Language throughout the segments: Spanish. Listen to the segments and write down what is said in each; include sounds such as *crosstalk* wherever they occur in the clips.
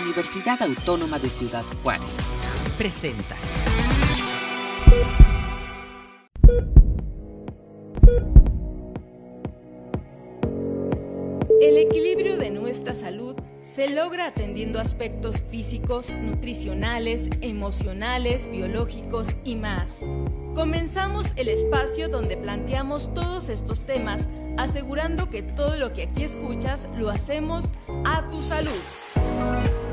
Universidad Autónoma de Ciudad Juárez. Presenta. El equilibrio de nuestra salud se logra atendiendo aspectos físicos, nutricionales, emocionales, biológicos y más. Comenzamos el espacio donde planteamos todos estos temas, asegurando que todo lo que aquí escuchas lo hacemos a tu salud.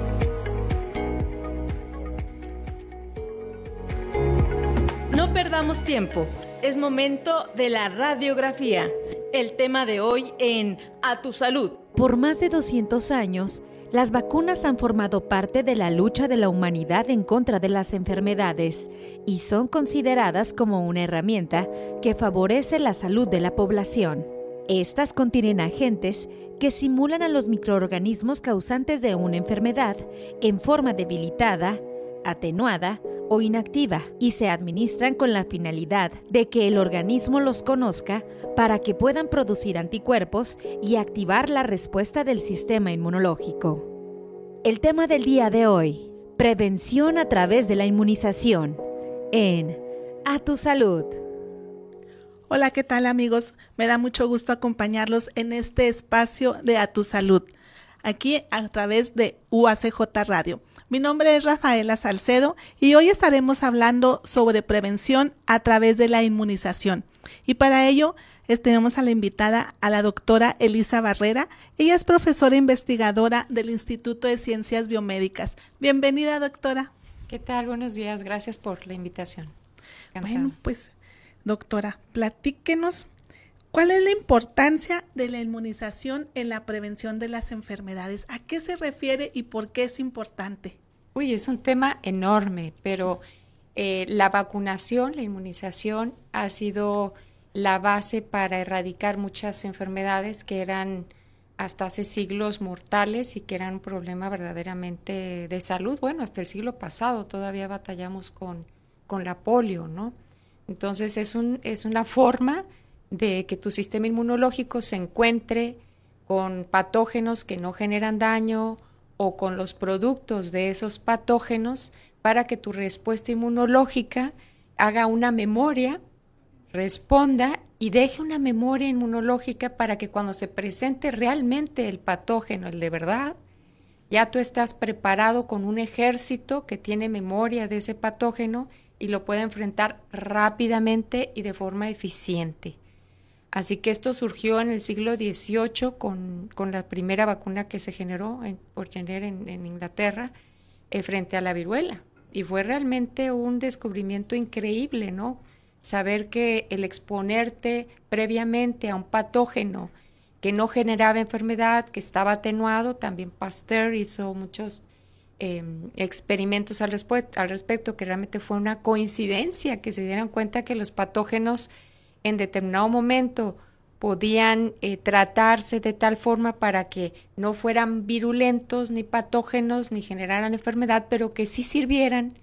Perdamos tiempo, es momento de la radiografía. El tema de hoy en A tu salud. Por más de 200 años, las vacunas han formado parte de la lucha de la humanidad en contra de las enfermedades y son consideradas como una herramienta que favorece la salud de la población. Estas contienen agentes que simulan a los microorganismos causantes de una enfermedad en forma debilitada, atenuada o inactiva y se administran con la finalidad de que el organismo los conozca para que puedan producir anticuerpos y activar la respuesta del sistema inmunológico. El tema del día de hoy, prevención a través de la inmunización en A tu salud. Hola, ¿qué tal amigos? Me da mucho gusto acompañarlos en este espacio de A tu salud, aquí a través de UACJ Radio. Mi nombre es Rafaela Salcedo y hoy estaremos hablando sobre prevención a través de la inmunización. Y para ello tenemos a la invitada a la doctora Elisa Barrera. Ella es profesora investigadora del Instituto de Ciencias Biomédicas. Bienvenida, doctora. ¿Qué tal? Buenos días. Gracias por la invitación. Bueno, pues, doctora, platíquenos ¿Cuál es la importancia de la inmunización en la prevención de las enfermedades? ¿A qué se refiere y por qué es importante? Uy, es un tema enorme, pero eh, la vacunación, la inmunización ha sido la base para erradicar muchas enfermedades que eran hasta hace siglos mortales y que eran un problema verdaderamente de salud. Bueno, hasta el siglo pasado todavía batallamos con, con la polio, ¿no? Entonces es, un, es una forma de que tu sistema inmunológico se encuentre con patógenos que no generan daño o con los productos de esos patógenos para que tu respuesta inmunológica haga una memoria, responda y deje una memoria inmunológica para que cuando se presente realmente el patógeno, el de verdad, ya tú estás preparado con un ejército que tiene memoria de ese patógeno y lo puede enfrentar rápidamente y de forma eficiente. Así que esto surgió en el siglo XVIII con, la primera vacuna que se generó en, por Jenner en, Inglaterra eh, frente a la viruela. Y fue realmente un descubrimiento increíble, ¿no? Saber que el exponerte previamente a un patógeno que no generaba enfermedad, que estaba atenuado, también Pasteur hizo muchos em, experimentos al, al respecto, que realmente fue una coincidencia que se dieran cuenta que los patógenos en determinado momento podían eh, tratarse de tal forma para que no fueran virulentos ni patógenos ni generaran enfermedad, pero que sí sirvieran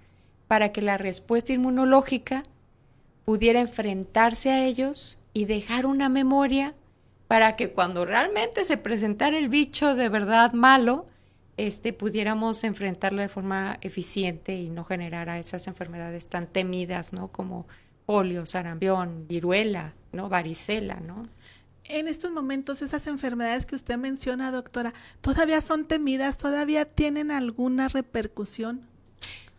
para que la respuesta inmunológica pudiera enfrentarse a ellos y dejar una memoria para que cuando realmente se presentara el bicho de verdad malo, este, pudiéramos enfrentarlo de forma eficiente y no generara esas enfermedades tan temidas, ¿no? Como polio, sarampión, viruela, ¿no? varicela, ¿no? En estos momentos esas enfermedades que usted menciona, doctora, todavía son temidas, todavía tienen alguna repercusión.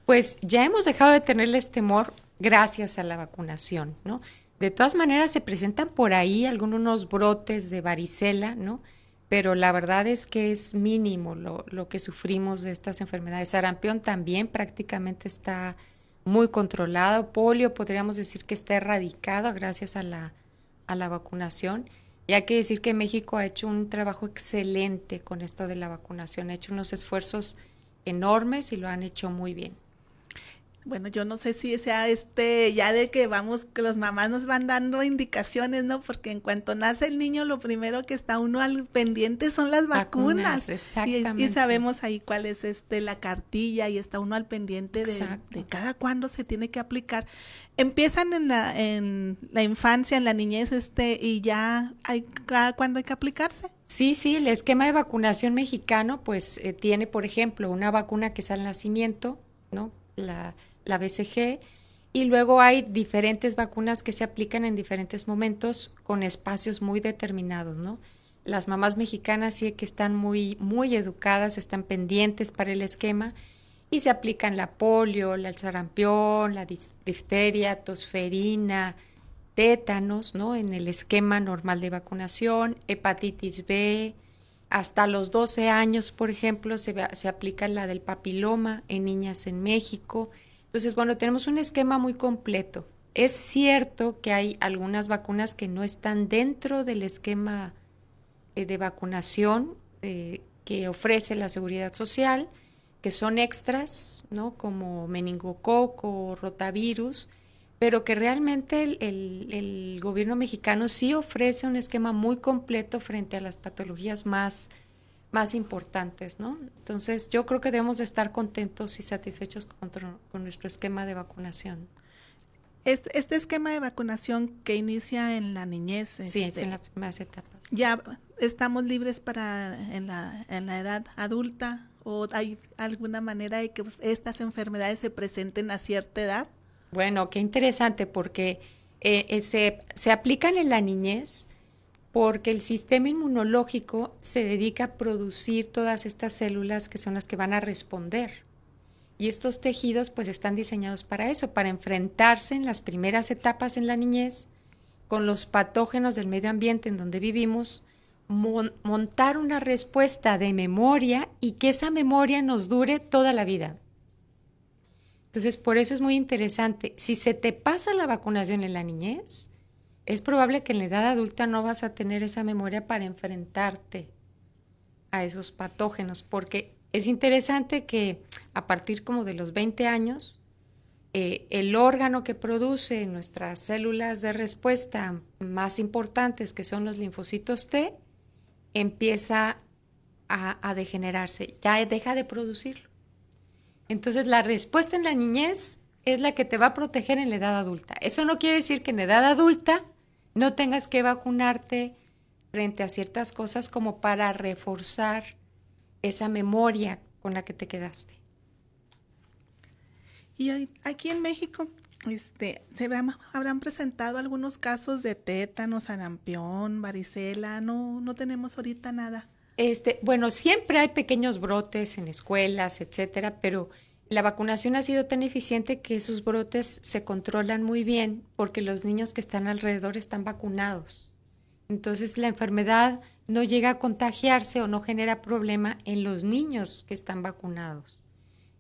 Pues ya hemos dejado de tenerles temor gracias a la vacunación, ¿no? De todas maneras se presentan por ahí algunos brotes de varicela, ¿no? Pero la verdad es que es mínimo lo, lo que sufrimos de estas enfermedades. Sarampión también prácticamente está muy controlado. Polio podríamos decir que está erradicado gracias a la, a la vacunación. Y hay que decir que México ha hecho un trabajo excelente con esto de la vacunación, ha hecho unos esfuerzos enormes y lo han hecho muy bien. Bueno, yo no sé si sea este, ya de que vamos, que los mamás nos van dando indicaciones, ¿no? Porque en cuanto nace el niño, lo primero que está uno al pendiente son las vacunas. exactamente. Y, sabemos ahí cuál es este la cartilla y está uno al pendiente de, de, cada cuándo se tiene que aplicar. Empiezan en la, en la infancia, en la niñez, este, y ya hay cada cuándo hay que aplicarse. Sí, sí, el esquema de vacunación mexicano, pues eh, tiene, por ejemplo, una vacuna que es al nacimiento, ¿no? La la BCG, y luego hay diferentes vacunas que se aplican en diferentes momentos con espacios muy determinados, ¿no? Las mamás mexicanas sí que están muy, muy educadas, están pendientes para el esquema y se aplican la polio, la sarampión, la difteria, tosferina, tétanos, ¿no? En el esquema normal de vacunación, hepatitis B, hasta los 12 años, por ejemplo, se, se aplica la del papiloma en niñas en México, entonces, bueno, tenemos un esquema muy completo. Es cierto que hay algunas vacunas que no están dentro del esquema eh, de vacunación eh, que ofrece la Seguridad Social, que son extras, ¿no? Como meningococo, rotavirus, pero que realmente el, el, gobierno mexicano sí ofrece un esquema muy completo frente a las patologías más más importantes, ¿no? Entonces, yo creo que debemos de estar contentos y satisfechos con, con nuestro esquema de vacunación. Este, este, esquema de vacunación que inicia en la niñez. Sí, es en las primeras etapas. ¿Ya estamos libres para en la, en la edad adulta o hay alguna manera de que pues, estas enfermedades se presenten a cierta edad? Bueno, qué interesante porque eh, eh, se, se aplican en la niñez, porque el sistema inmunológico se dedica a producir todas estas células que son las que van a responder. Y estos tejidos pues están diseñados para eso, para enfrentarse en las primeras etapas en la niñez con los patógenos del medio ambiente en donde vivimos, montar una respuesta de memoria y que esa memoria nos dure toda la vida. Entonces, por eso es muy interesante. Si se te pasa la vacunación en la niñez, es probable que en la edad adulta no vas a tener esa memoria para enfrentarte a esos patógenos, porque es interesante que a partir como de los 20 años, eh, el órgano que produce nuestras células de respuesta más importantes, que son los linfocitos T, empieza a, a degenerarse, ya deja de producirlo. Entonces la respuesta en la niñez es la que te va a proteger en la edad adulta. Eso no quiere decir que en la edad adulta no tengas que vacunarte frente a ciertas cosas como para reforzar esa memoria con la que te quedaste. Y aquí en México, este, se habrán, presentado algunos casos de tétano, sarampión, varicela, no, no tenemos ahorita nada. Este, bueno, siempre hay pequeños brotes en escuelas, etcétera, pero la vacunación ha sido tan eficiente que esos brotes se controlan muy bien porque los niños que están alrededor están vacunados. Entonces la enfermedad no llega a contagiarse o no genera problema en los niños que están vacunados.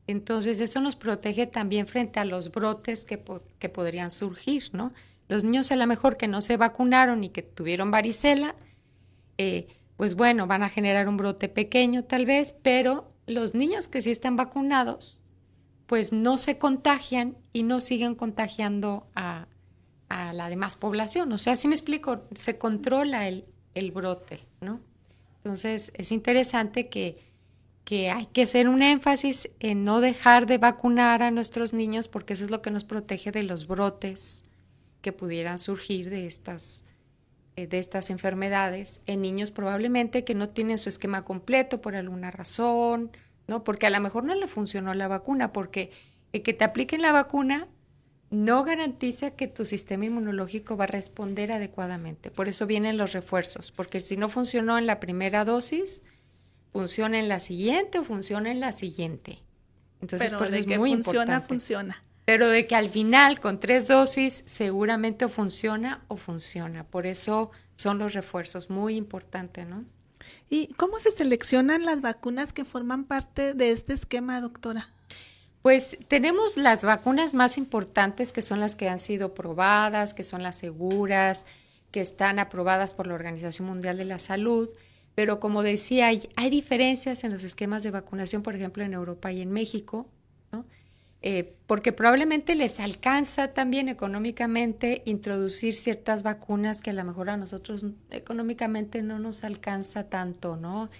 Entonces eso nos protege también frente a los brotes que, podrían surgir, ¿no? Los niños a lo mejor que no se vacunaron y que tuvieron varicela, eh, pues bueno, van a generar un brote pequeño tal vez, pero los niños que sí están vacunados pues no se contagian y no siguen contagiando a, la demás población. O sea, si me explico, se controla el, brote, ¿no? Entonces, es interesante que, que hay que hacer un énfasis en no dejar de vacunar a nuestros niños porque eso es lo que nos protege de los brotes que pudieran surgir de estas, eh, de estas enfermedades en niños probablemente que no tienen su esquema completo por alguna razón, ¿no? Porque a lo mejor no le funcionó la vacuna, porque el que te apliquen la vacuna no garantiza que tu sistema inmunológico va a responder adecuadamente. Por eso vienen los refuerzos, porque si no funcionó en la primera dosis, funciona en la siguiente o funciona en la siguiente. Entonces, Pero de que funciona, funciona. Pero de que al final, con tres dosis, seguramente o funciona o funciona. Por eso son los refuerzos, muy importante, ¿no? ¿Y cómo se seleccionan las vacunas que forman parte de este esquema, doctora? Pues tenemos las vacunas más importantes que son las que han sido probadas, que son las seguras, que están aprobadas por la Organización Mundial de la Salud, pero como decía, hay, diferencias en los esquemas de vacunación, por ejemplo, en Europa y en México. Eh, porque probablemente les alcanza también económicamente introducir ciertas vacunas que a lo mejor a nosotros económicamente no nos alcanza tanto, ¿no?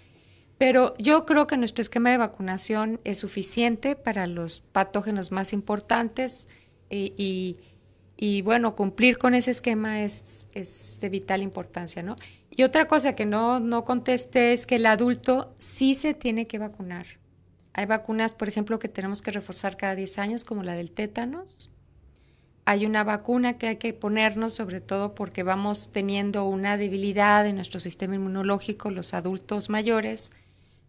Pero yo creo que nuestro esquema de vacunación es suficiente para los patógenos más importantes y, bueno, cumplir con ese esquema es, es, de vital importancia, ¿no? Y otra cosa que no, no contesté es que el adulto sí se tiene que vacunar. Hay vacunas, por ejemplo, que tenemos que reforzar cada 10 años, como la del tétanos. Hay una vacuna que hay que ponernos, sobre todo porque vamos teniendo una debilidad en nuestro sistema inmunológico, los adultos mayores,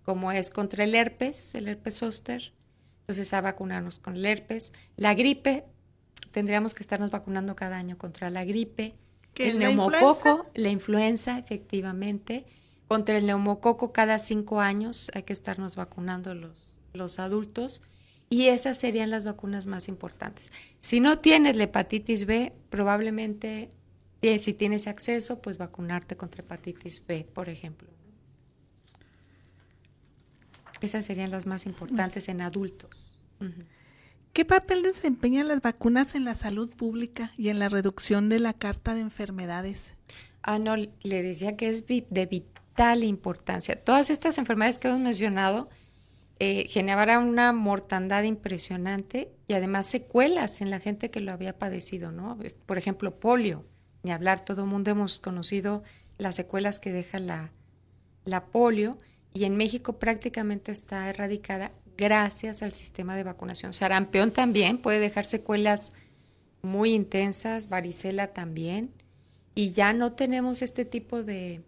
como es contra el herpes, el herpes zóster. Entonces, a vacunarnos con el herpes. La gripe, tendríamos que estarnos vacunando cada año contra la gripe. el neumococo, la influenza, efectivamente. Contra el neumococo cada cinco años hay que estarnos vacunando los, los adultos y esas serían las vacunas más importantes. Si no tienes la hepatitis B, probablemente eh, si tienes acceso, pues vacunarte contra hepatitis B, por ejemplo. Esas serían las más importantes en adultos. ¿Qué papel desempeñan las vacunas en la salud pública y en la reducción de la carta de enfermedades? Ah, no, le decía que es de vital importancia. Todas estas enfermedades que hemos mencionado, eh, generaba una mortandad impresionante y además secuelas en la gente que lo había padecido, ¿no? Por ejemplo, polio, ni hablar, todo el mundo hemos conocido las secuelas que deja la, la polio y en México prácticamente está erradicada gracias al sistema de vacunación. Sarampión también puede dejar secuelas muy intensas, varicela también, y ya no tenemos este tipo de,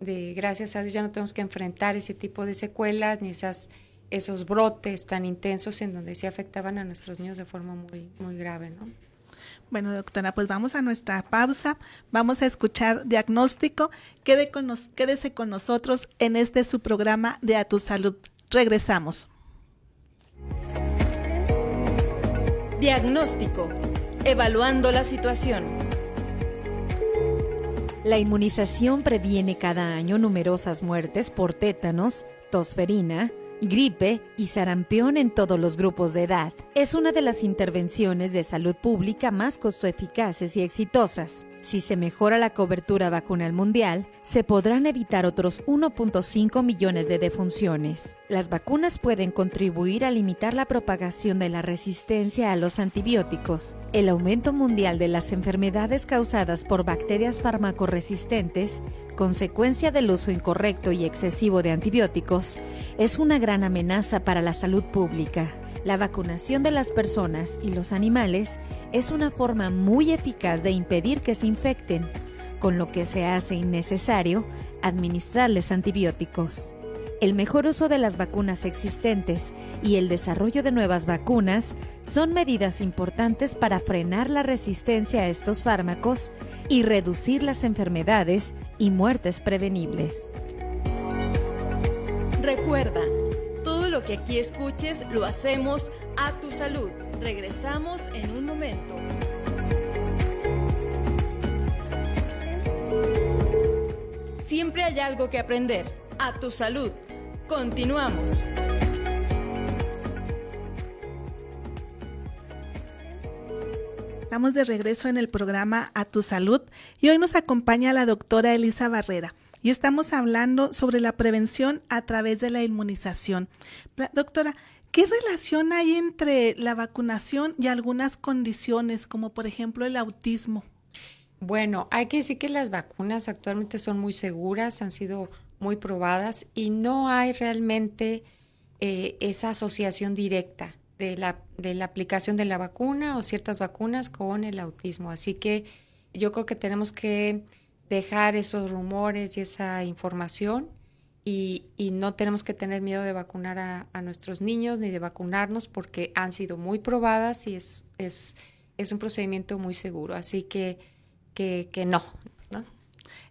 de, gracias a Dios, ya no tenemos que enfrentar ese tipo de secuelas ni esas, esos brotes tan intensos en donde se afectaban a nuestros niños de forma muy, muy grave, ¿no? Bueno, doctora, pues vamos a nuestra pausa. Vamos a escuchar diagnóstico. Quede con nos, quédese con nosotros en este su programa de A Tu Salud. Regresamos. Diagnóstico. Evaluando la situación. La inmunización previene cada año numerosas muertes por tétanos, tosferina, gripe y sarampión en todos los grupos de edad. Es una de las intervenciones de salud pública más costo eficaces y exitosas. Si se mejora la cobertura vacunal mundial, se podrán evitar otros 1.5 millones de defunciones. Las vacunas pueden contribuir a limitar la propagación de la resistencia a los antibióticos. El aumento mundial de las enfermedades causadas por bacterias farmacoresistentes, consecuencia del uso incorrecto y excesivo de antibióticos, es una gran amenaza para la salud pública. La vacunación de las personas y los animales es una forma muy eficaz de impedir que se infecten, con lo que se hace innecesario administrarles antibióticos. El mejor uso de las vacunas existentes y el desarrollo de nuevas vacunas son medidas importantes para frenar la resistencia a estos fármacos y reducir las enfermedades y muertes prevenibles. Recuerda, que aquí escuches lo hacemos a tu salud. Regresamos en un momento. Siempre hay algo que aprender. A tu salud. Continuamos. Estamos de regreso en el programa A Tu Salud y hoy nos acompaña la doctora Elisa Barrera y estamos hablando sobre la prevención a través de la inmunización. Doctora, ¿qué relación hay entre la vacunación y algunas condiciones, como por ejemplo el autismo? Bueno, hay que decir que las vacunas actualmente son muy seguras, han sido muy probadas y no hay realmente eh, esa asociación directa de la, de la aplicación de la vacuna o ciertas vacunas con el autismo. Así que yo creo que tenemos que dejar esos rumores y esa información y, no tenemos que tener miedo de vacunar a, nuestros niños ni de vacunarnos porque han sido muy probadas y es, es, es un procedimiento muy seguro. Así que, que, que no, no.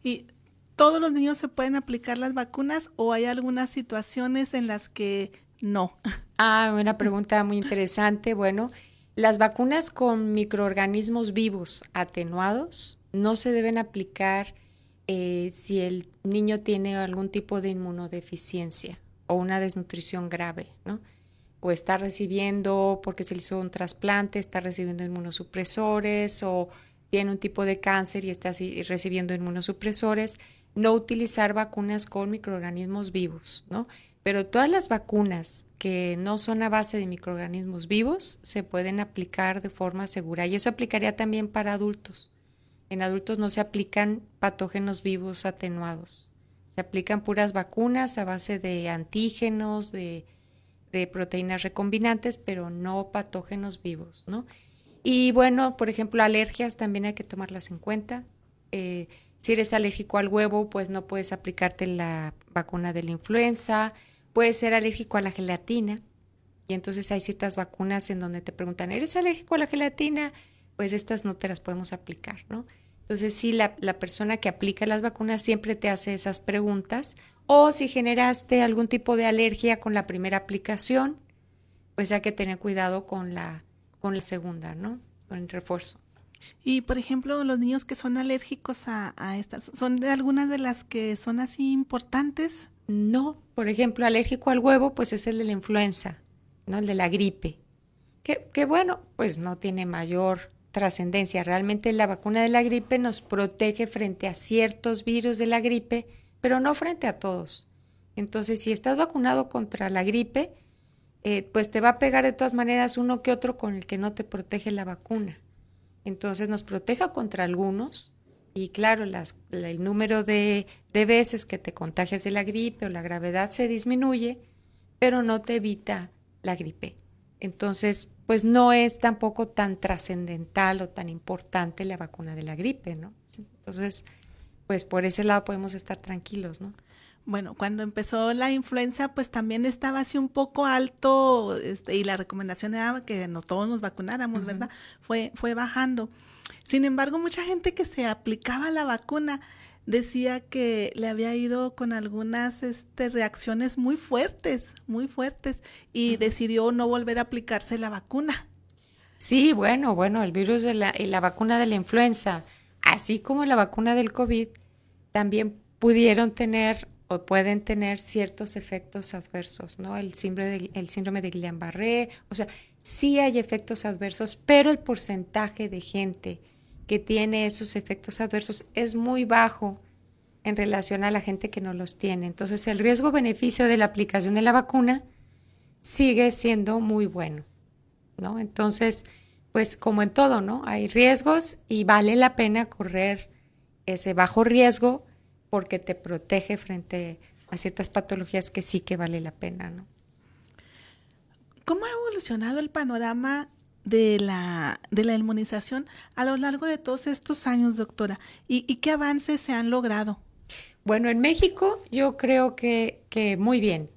¿Y todos los niños se pueden aplicar las vacunas o hay algunas situaciones en las que no? *laughs* Ah, una pregunta muy interesante. Bueno, las vacunas con microorganismos vivos atenuados no se deben aplicar eh, si el niño tiene algún tipo de inmunodeficiencia o una desnutrición grave, ¿no? o está recibiendo, porque se le hizo un trasplante, está recibiendo inmunosupresores o tiene un tipo de cáncer y está recibiendo inmunosupresores, no utilizar vacunas con microorganismos vivos, ¿no? Pero todas las vacunas que no son a base de microorganismos vivos se pueden aplicar de forma segura y eso aplicaría también para adultos. En adultos no se aplican patógenos vivos atenuados. Se aplican puras vacunas a base de antígenos, de, proteínas recombinantes, pero no patógenos vivos, ¿no? Y bueno, por ejemplo, alergias también hay que tomarlas en cuenta. Eh, si eres alérgico al huevo, pues no puedes aplicarte la vacuna de la influenza puede ser alérgico a la gelatina. Y entonces hay ciertas vacunas en donde te preguntan, ¿eres alérgico a la gelatina? Pues estas no te las podemos aplicar, ¿no? Entonces sí, la, persona que aplica las vacunas siempre te hace esas preguntas. O si generaste algún tipo de alergia con la primera aplicación, pues hay que tener cuidado con la, con la segunda, ¿no? Con el refuerzo. Y por ejemplo, los niños que son alérgicos a, a estas, ¿son de algunas de las que son así importantes? No, por ejemplo, alérgico al huevo, pues es el de la influenza, ¿no? El de la gripe. Que, bueno, pues no tiene mayor trascendencia. Realmente la vacuna de la gripe nos protege frente a ciertos virus de la gripe, pero no frente a todos. Entonces, si estás vacunado contra la gripe, eh, pues te va a pegar de todas maneras uno que otro con el que no te protege la vacuna. Entonces nos proteja contra algunos, y claro, el número de, veces que te contagias de la gripe o la gravedad se disminuye, pero no te evita la gripe. Entonces, pues no es tampoco tan trascendental o tan importante la vacuna de la gripe, ¿no? Entonces, pues por ese lado podemos estar tranquilos, ¿no? Bueno, cuando empezó la influenza, pues también estaba así un poco alto este, y la recomendación era que no todos nos vacunáramos, ¿verdad? Fue, fue bajando. Sin embargo, mucha gente que se aplicaba la vacuna decía que le había ido con algunas este, reacciones muy fuertes, muy fuertes, y decidió no volver a aplicarse la vacuna. Sí, bueno, bueno, el virus de la, y la vacuna de la influenza, así como la vacuna del COVID, también pudieron tener o pueden tener ciertos efectos adversos, ¿no? El síndrome de, el síndrome de Guillain-Barré, o sea, sí hay efectos adversos, pero el porcentaje de gente que tiene esos efectos adversos es muy bajo en relación a la gente que no los tiene. Entonces el riesgo-beneficio de la aplicación de la vacuna sigue siendo muy bueno, ¿no? Entonces, pues como en todo, ¿no? Hay riesgos y vale la pena correr ese bajo riesgo porque te protege frente a ciertas patologías que sí que vale la pena, ¿no? ¿Cómo ha evolucionado el panorama de la, de la inmunización a lo largo de todos estos años, doctora? ¿Y, qué avances se han logrado? Bueno, en México yo creo que, que muy bien.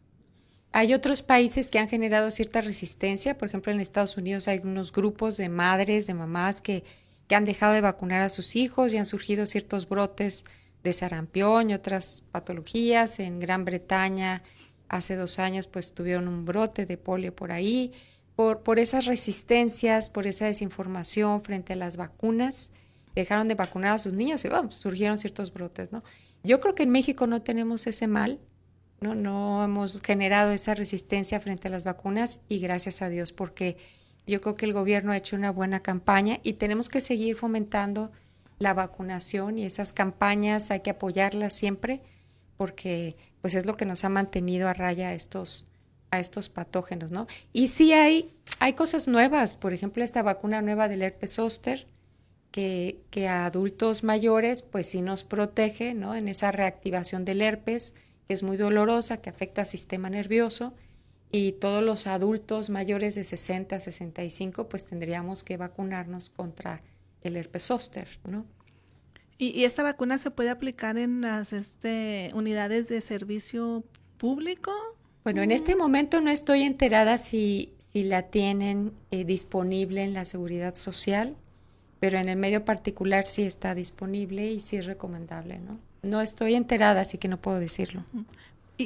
Hay otros países que han generado cierta resistencia. Por ejemplo, en Estados Unidos hay unos grupos de madres, de mamás que, que han dejado de vacunar a sus hijos y han surgido ciertos brotes de sarampión y otras patologías. En Gran Bretaña hace dos años pues tuvieron un brote de polio por ahí por, esas resistencias, por esa desinformación frente a las vacunas, dejaron de vacunar a sus niños y surgieron ciertos brotes, ¿no? Yo creo que en México no tenemos ese mal, ¿no? No hemos generado esa resistencia frente a las vacunas y gracias a Dios porque yo creo que el gobierno ha hecho una buena campaña y tenemos que seguir fomentando la vacunación y esas campañas hay que apoyarlas siempre porque pues es lo que nos ha mantenido a raya estos a estos patógenos, ¿no? Y sí hay, hay cosas nuevas, por ejemplo, esta vacuna nueva del herpes zóster, que, que, a adultos mayores, pues sí nos protege, ¿no? En esa reactivación del herpes, que es muy dolorosa, que afecta al sistema nervioso, y todos los adultos mayores de 60 a 65, pues tendríamos que vacunarnos contra el herpes zóster, ¿no? ¿Y, ¿Y, esta vacuna se puede aplicar en las este, unidades de servicio público? Bueno, en este momento no estoy enterada si, si la tienen eh, disponible en la seguridad social, pero en el medio particular sí está disponible y sí es recomendable, ¿no? No estoy enterada, así que no puedo decirlo.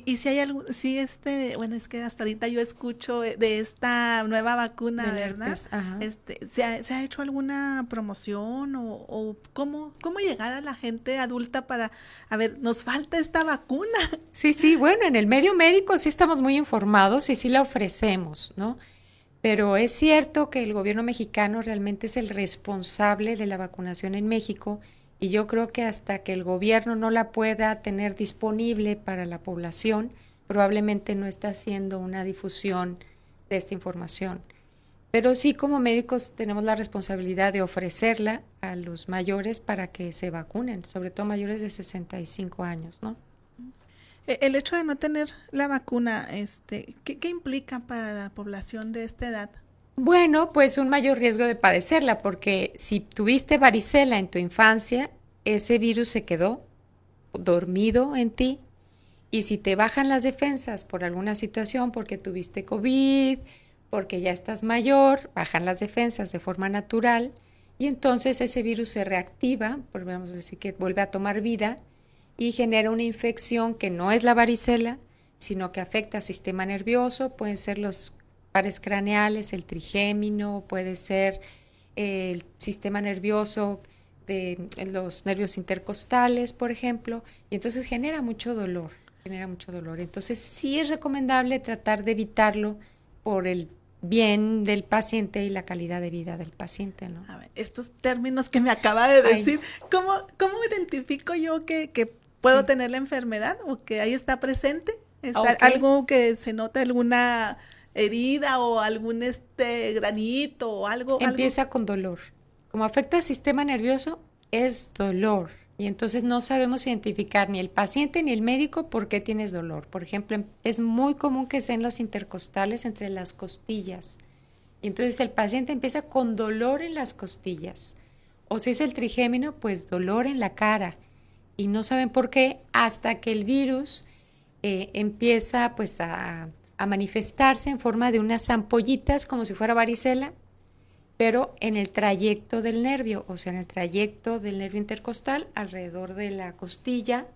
Y, si hay algo, si este, bueno, es que hasta ahorita yo escucho de esta nueva vacuna, ¿verdad? Este, ¿se ha, ¿se, ha, hecho alguna promoción o, o, cómo, cómo llegar a la gente adulta para, a ver, nos falta esta vacuna? *laughs* Sí, sí, bueno, en el medio médico sí estamos muy informados y sí la ofrecemos, ¿no? Pero es cierto que el gobierno mexicano realmente es el responsable de la vacunación en México y yo creo que hasta que el gobierno no la pueda tener disponible para la población, probablemente no está haciendo una difusión de esta información. Pero sí como médicos tenemos la responsabilidad de ofrecerla a los mayores para que se vacunen, sobre todo mayores de 65 años, ¿no? E, el hecho de no tener la vacuna, este, ¿qué, ¿qué, implica para la población de esta edad? Bueno, pues un mayor riesgo de padecerla, porque si tuviste varicela en tu infancia, ese virus se quedó dormido en ti. Y si te bajan las defensas por alguna situación, porque tuviste COVID, porque ya estás mayor, bajan las defensas de forma natural y entonces ese virus se reactiva, podemos decir que vuelve a tomar vida y genera una infección que no es la varicela, sino que afecta al sistema nervioso, pueden ser los pares craneales, el trigémino, puede ser el sistema nervioso de los nervios intercostales, por ejemplo, y entonces genera mucho dolor, genera mucho dolor. Entonces sí es recomendable tratar de evitarlo por el bien del paciente y la calidad de vida del paciente, ¿no? A ver, estos términos que me acaba de decir, ¿cómo, ¿cómo identifico yo que, que puedo tener la enfermedad o que ahí está presente? ¿Está algo que se nota alguna herida o algún este granito o algo. Empieza con dolor. Como afecta al sistema nervioso, es dolor. Y entonces no sabemos identificar ni el paciente ni el médico por qué tienes dolor. Por ejemplo, es muy común que sean los intercostales entre las costillas. Y entonces el paciente empieza con dolor en las costillas. O si es el trigémino, pues dolor en la cara. Y no saben por qué hasta que el virus eh, empieza pues a a manifestarse en forma de unas ampollitas como si fuera varicela, pero en el trayecto del nervio, o sea, en el trayecto del nervio intercostal alrededor de la costilla,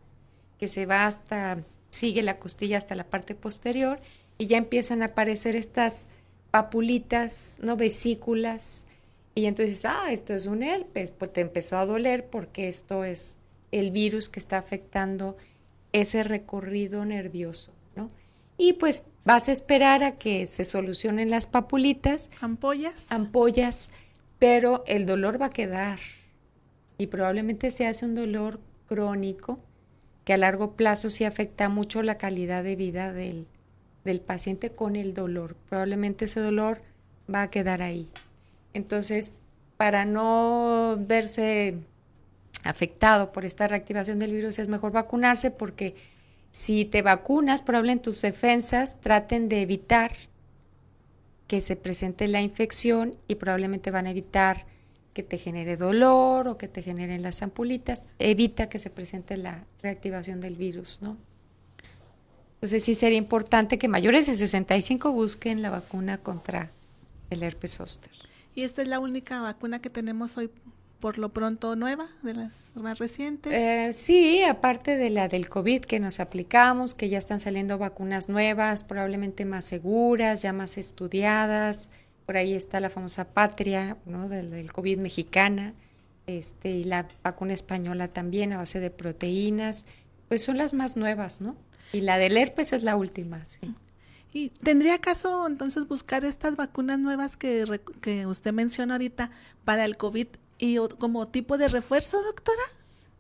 que se va hasta, sigue la costilla hasta la parte posterior y ya empiezan a aparecer estas papulitas, ¿no? Vesículas. Y entonces, ah, esto es un herpes, pues te empezó a doler porque esto es el virus que está afectando ese recorrido nervioso. Y pues vas a esperar a que se solucionen las papulitas. Ampollas. Ampollas, pero el dolor va a quedar. Y probablemente se hace un dolor crónico que a largo plazo sí afecta mucho la calidad de vida del, del paciente con el dolor. Probablemente ese dolor va a quedar ahí. Entonces, para no verse afectado por esta reactivación del virus, es mejor vacunarse porque si te vacunas, probablemente tus defensas traten de evitar que se presente la infección y probablemente van a evitar que te genere dolor o que te generen las ampulitas. Evita que se presente la reactivación del virus, ¿no? Entonces sí sería importante que mayores de 65 busquen la vacuna contra el herpes zóster. ¿Y esta es la única vacuna que tenemos hoy por lo pronto nueva, de las más recientes? Eh, sí, aparte de la del COVID que nos aplicamos, que ya están saliendo vacunas nuevas, probablemente más seguras, ya más estudiadas. Por ahí está la famosa patria, ¿no? Del, COVID mexicana, este, y la vacuna española también a base de proteínas. Pues son las más nuevas, ¿no? Y la del herpes es la última, sí. ¿Y tendría caso entonces buscar estas vacunas nuevas que, que usted menciona ahorita para el COVID y como tipo de refuerzo, doctora?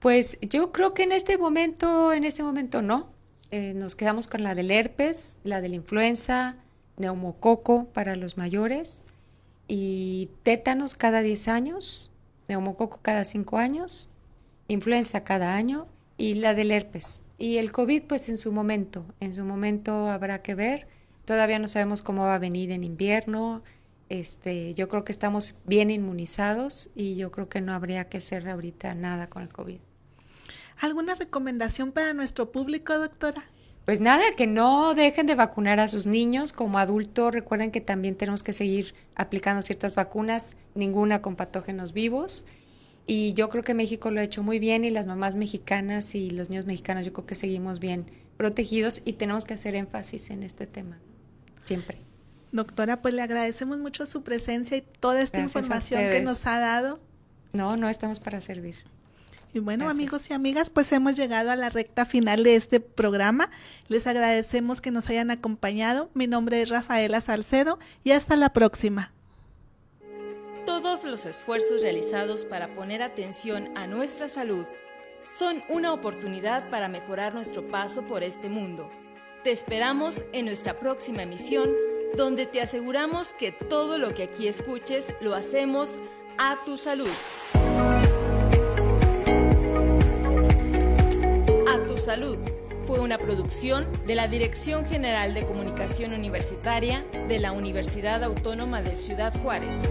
Pues yo creo que en este momento, en este momento no. Eh, nos quedamos con la del herpes, la de la influenza, neumococo para los mayores y tétanos cada 10 años, neumococo cada 5 años, influenza cada año y la del herpes. Y el COVID pues en su momento, en su momento habrá que ver. Todavía no sabemos cómo va a venir en invierno, este, yo creo que estamos bien inmunizados y yo creo que no habría que hacer ahorita nada con el COVID. ¿Alguna recomendación para nuestro público, doctora? Pues nada, que no dejen de vacunar a sus niños. Como adultos, recuerden que también tenemos que seguir aplicando ciertas vacunas, ninguna con patógenos vivos. Y yo creo que México lo ha hecho muy bien y las mamás mexicanas y los niños mexicanos yo creo que seguimos bien protegidos y tenemos que hacer énfasis en este tema, siempre. Doctora, pues le agradecemos mucho su presencia y toda esta información que nos ha dado. No, no estamos para servir. Y bueno, amigos y amigas, pues hemos llegado a la recta final de este programa. Les agradecemos que nos hayan acompañado. Mi nombre es Rafaela Salcedo y hasta la próxima. Todos los esfuerzos realizados para poner atención a nuestra salud son una oportunidad para mejorar nuestro paso por este mundo. Te esperamos en nuestra próxima emisión, donde te aseguramos que todo lo que aquí escuches lo hacemos a tu salud. A tu salud fue una producción de la Dirección General de Comunicación Universitaria de la Universidad Autónoma de Ciudad Juárez.